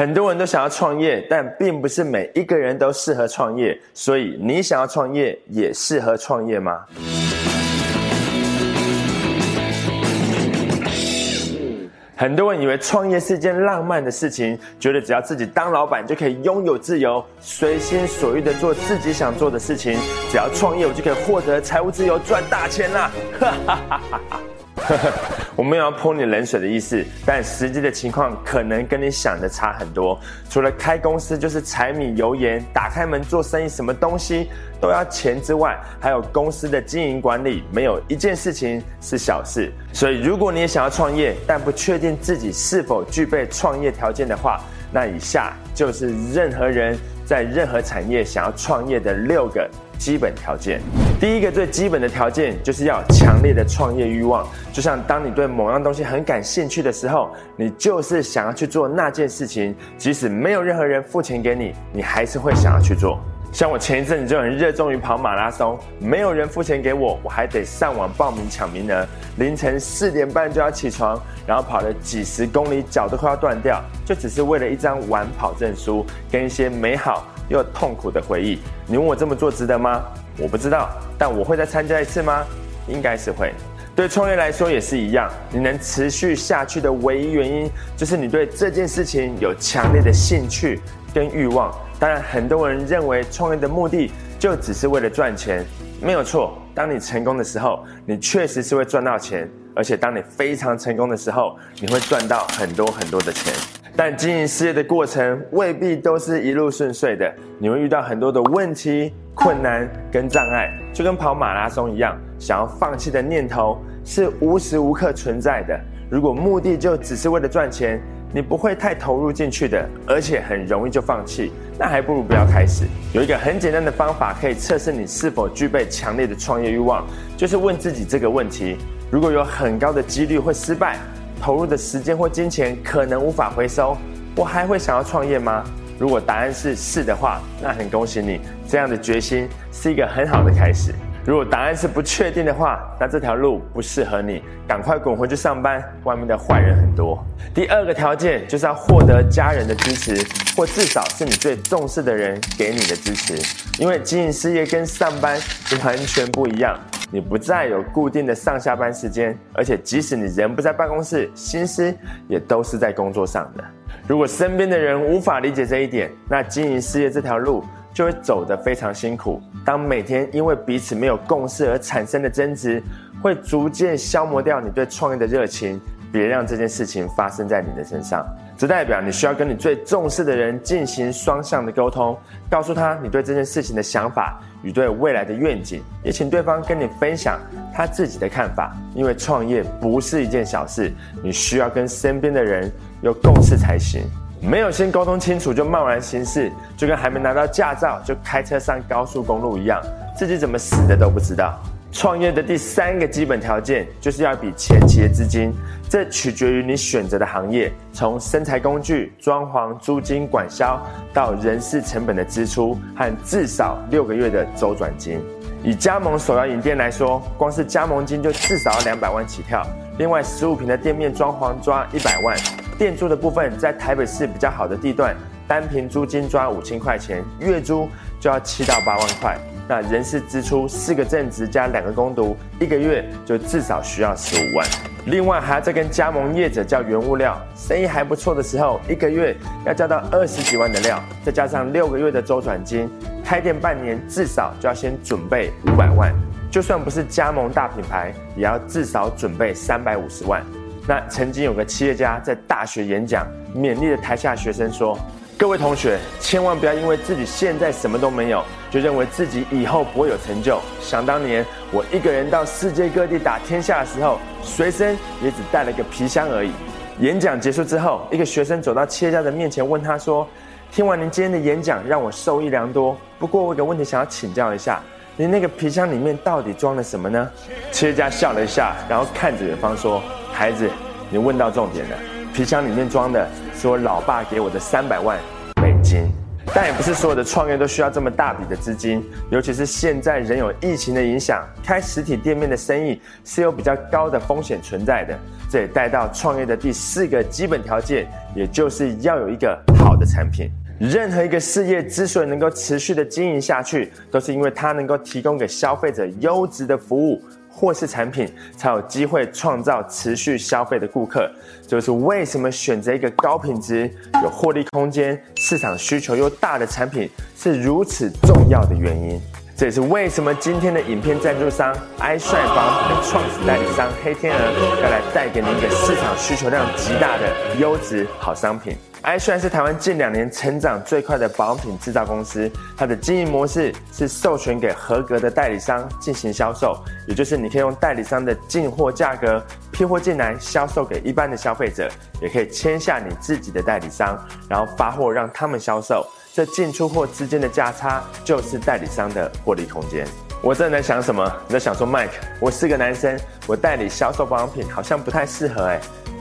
很多人都想要创业，但并不是每一个人都适合创业。所以，你想要创业，也适合创业吗？很多人以为创业是一件浪漫的事情，觉得只要自己当老板就可以拥有自由，随心所欲的做自己想做的事情。只要创业，我就可以获得财务自由，赚大钱啦！哈哈哈哈哈。我没有要泼你冷水的意思，但实际的情况可能跟你想的差很多。除了开公司就是柴米油盐，打开门做生意，什么东西都要钱之外，还有公司的经营管理，没有一件事情是小事。所以，如果你也想要创业，但不确定自己是否具备创业条件的话，那以下就是任何人在任何产业想要创业的六个。基本条件，第一个最基本的条件就是要强烈的创业欲望。就像当你对某样东西很感兴趣的时候，你就是想要去做那件事情，即使没有任何人付钱给你，你还是会想要去做。像我前一阵子就很热衷于跑马拉松，没有人付钱给我，我还得上网报名抢名额，凌晨四点半就要起床，然后跑了几十公里，脚都快要断掉，就只是为了一张晚跑证书跟一些美好。又痛苦的回忆，你问我这么做值得吗？我不知道，但我会再参加一次吗？应该是会。对创业来说也是一样，你能持续下去的唯一原因，就是你对这件事情有强烈的兴趣跟欲望。当然，很多人认为创业的目的就只是为了赚钱，没有错。当你成功的时候，你确实是会赚到钱，而且当你非常成功的时候，你会赚到很多很多的钱。但经营事业的过程未必都是一路顺遂的，你会遇到很多的问题、困难跟障碍，就跟跑马拉松一样，想要放弃的念头是无时无刻存在的。如果目的就只是为了赚钱，你不会太投入进去的，而且很容易就放弃，那还不如不要开始。有一个很简单的方法可以测试你是否具备强烈的创业欲望，就是问自己这个问题：如果有很高的几率会失败。投入的时间或金钱可能无法回收，我还会想要创业吗？如果答案是是的话，那很恭喜你，这样的决心是一个很好的开始。如果答案是不确定的话，那这条路不适合你，赶快滚回去上班，外面的坏人很多。第二个条件就是要获得家人的支持，或至少是你最重视的人给你的支持，因为经营事业跟上班完全不一样。你不再有固定的上下班时间，而且即使你人不在办公室，心思也都是在工作上的。如果身边的人无法理解这一点，那经营事业这条路就会走得非常辛苦。当每天因为彼此没有共识而产生的争执，会逐渐消磨掉你对创业的热情。别让这件事情发生在你的身上。这代表你需要跟你最重视的人进行双向的沟通，告诉他你对这件事情的想法与对未来的愿景，也请对方跟你分享他自己的看法。因为创业不是一件小事，你需要跟身边的人有共识才行。没有先沟通清楚就贸然行事，就跟还没拿到驾照就开车上高速公路一样，自己怎么死的都不知道。创业的第三个基本条件就是要一笔前期的资金，这取决于你选择的行业，从生材工具、装潢、租金、管销到人事成本的支出和至少六个月的周转金。以加盟首要饮店来说，光是加盟金就至少要两百万起跳，另外十五平的店面装潢抓一百万，店租的部分在台北市比较好的地段，单平租金抓五千块钱，月租就要七到八万块。那人事支出四个正职加两个工读，一个月就至少需要十五万。另外还要再跟加盟业者叫原物料，生意还不错的时候，一个月要交到二十几万的料，再加上六个月的周转金，开店半年至少就要先准备五百万。就算不是加盟大品牌，也要至少准备三百五十万。那曾经有个企业家在大学演讲，勉励的台下学生说。各位同学，千万不要因为自己现在什么都没有，就认为自己以后不会有成就。想当年，我一个人到世界各地打天下的时候，随身也只带了个皮箱而已。演讲结束之后，一个学生走到企业家的面前，问他说：“听完您今天的演讲，让我受益良多。不过我有个问题想要请教一下，您那个皮箱里面到底装了什么呢？”企业家笑了一下，然后看着远方说：“孩子，你问到重点了，皮箱里面装的。”是我老爸给我的三百万美金。但也不是所有的创业都需要这么大笔的资金，尤其是现在仍有疫情的影响，开实体店面的生意是有比较高的风险存在的。这也带到创业的第四个基本条件，也就是要有一个好的产品。任何一个事业之所以能够持续的经营下去，都是因为它能够提供给消费者优质的服务。或是产品才有机会创造持续消费的顾客，就是为什么选择一个高品质、有获利空间、市场需求又大的产品是如此重要的原因。这也是为什么今天的影片赞助商 i 帅宝的创始代理商黑天鹅要来带给您一个市场需求量极大的优质好商品。i 帅是台湾近两年成长最快的保养品制造公司，它的经营模式是授权给合格的代理商进行销售，也就是你可以用代理商的进货价格批货进来销售给一般的消费者，也可以签下你自己的代理商，然后发货让他们销售。这进出货之间的价差就是代理商的获利空间。我正在想什么？你在想说，Mike，我是个男生，我代理销售保养品好像不太适合哎。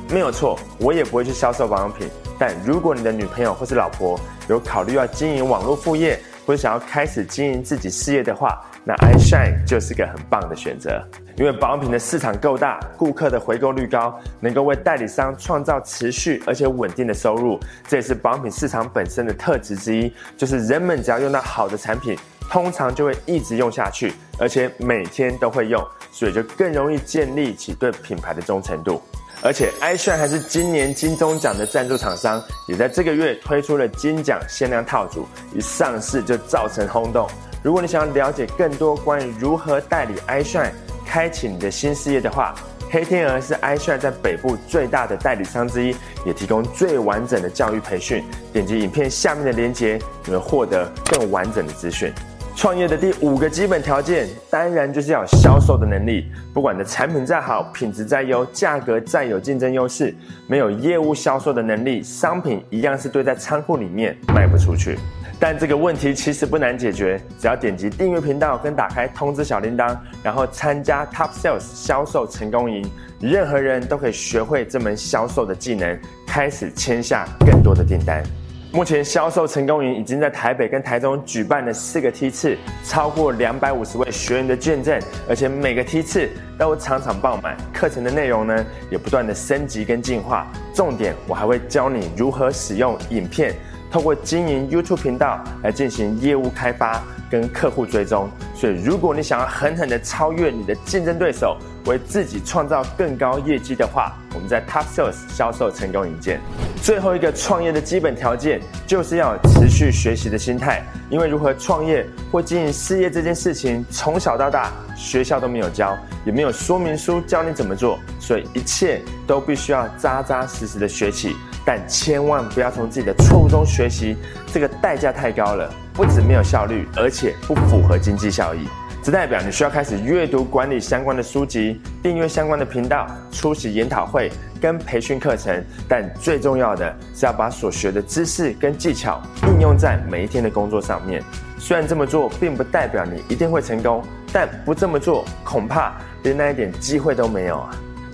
没有错，我也不会去销售保养品。但如果你的女朋友或是老婆有考虑要经营网络副业，或者想要开始经营自己事业的话，那 iShine 就是个很棒的选择。因为保养品的市场够大，顾客的回购率高，能够为代理商创造持续而且稳定的收入。这也是保养品市场本身的特质之一，就是人们只要用到好的产品，通常就会一直用下去，而且每天都会用，所以就更容易建立起对品牌的忠诚度。而且 i s h i n 还是今年金钟奖的赞助厂商，也在这个月推出了金奖限量套组，一上市就造成轰动。如果你想要了解更多关于如何代理 iShine，开启你的新事业的话，黑天鹅是艾帅在北部最大的代理商之一，也提供最完整的教育培训。点击影片下面的链接，你会获得更完整的资讯。创业的第五个基本条件，当然就是要销售的能力。不管你的产品再好，品质再优，价格再有竞争优势，没有业务销售的能力，商品一样是堆在仓库里面卖不出去。但这个问题其实不难解决，只要点击订阅频道跟打开通知小铃铛，然后参加 Top Sales 销售成功营，任何人都可以学会这门销售的技能，开始签下更多的订单。目前销售成功营已经在台北跟台中举办了四个梯次，超过两百五十位学员的见证，而且每个梯次都场场爆满。课程的内容呢，也不断的升级跟进化。重点，我还会教你如何使用影片。透过经营 YouTube 频道来进行业务开发跟客户追踪，所以如果你想要狠狠的超越你的竞争对手，为自己创造更高业绩的话，我们在 Top Sales 销售成功引荐。最后一个创业的基本条件就是要有持续学习的心态，因为如何创业或经营事业这件事情，从小到大学校都没有教，也没有说明书教你怎么做，所以一切都必须要扎扎实实的学起。但千万不要从自己的错误中学习，这个代价太高了，不止没有效率，而且不符合经济效益。这代表你需要开始阅读管理相关的书籍，订阅相关的频道，出席研讨会跟培训课程。但最重要的是要把所学的知识跟技巧应用在每一天的工作上面。虽然这么做并不代表你一定会成功，但不这么做恐怕连那一点机会都没有啊。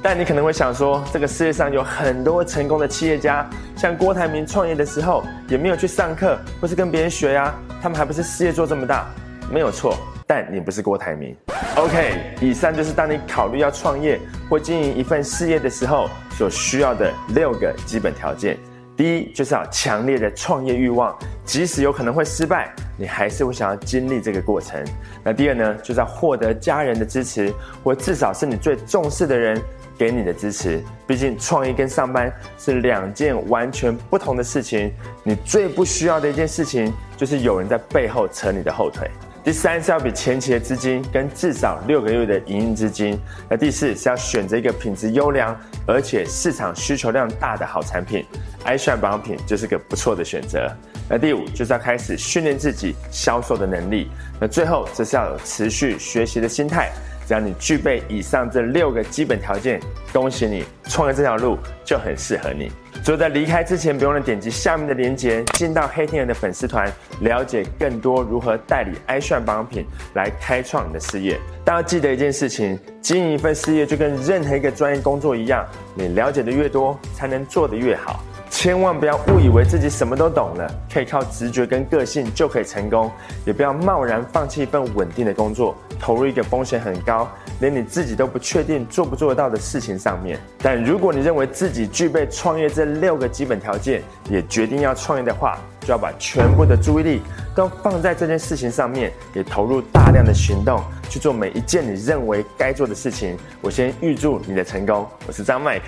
但你可能会想说，这个世界上有很多成功的企业家，像郭台铭创业的时候也没有去上课，或是跟别人学呀，他们还不是事业做这么大？没有错，但你不是郭台铭。OK，以上就是当你考虑要创业或经营一份事业的时候所需要的六个基本条件。第一，就是要强烈的创业欲望，即使有可能会失败，你还是会想要经历这个过程。那第二呢，就是要获得家人的支持，或至少是你最重视的人。给你的支持，毕竟创业跟上班是两件完全不同的事情。你最不需要的一件事情，就是有人在背后扯你的后腿。第三是要比前期的资金跟至少六个月的营运资金。那第四是要选择一个品质优良而且市场需求量大的好产品，iShine 保养品就是个不错的选择。那第五就是要开始训练自己销售的能力。那最后则是要有持续学习的心态。只要你具备以上这六个基本条件，恭喜你，创业这条路就很适合你。所以在离开之前，不用了点击下面的链接，进到黑天鹅的粉丝团，了解更多如何代理 i s h a n 保养品来开创你的事业。但要记得一件事情，经营一份事业就跟任何一个专业工作一样，你了解的越多，才能做得越好。千万不要误以为自己什么都懂了，可以靠直觉跟个性就可以成功，也不要贸然放弃一份稳定的工作，投入一个风险很高，连你自己都不确定做不做得到的事情上面。但如果你认为自己具备创业这六个基本条件，也决定要创业的话，就要把全部的注意力都放在这件事情上面，也投入大量的行动去做每一件你认为该做的事情。我先预祝你的成功，我是张麦克，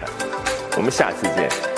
我们下次见。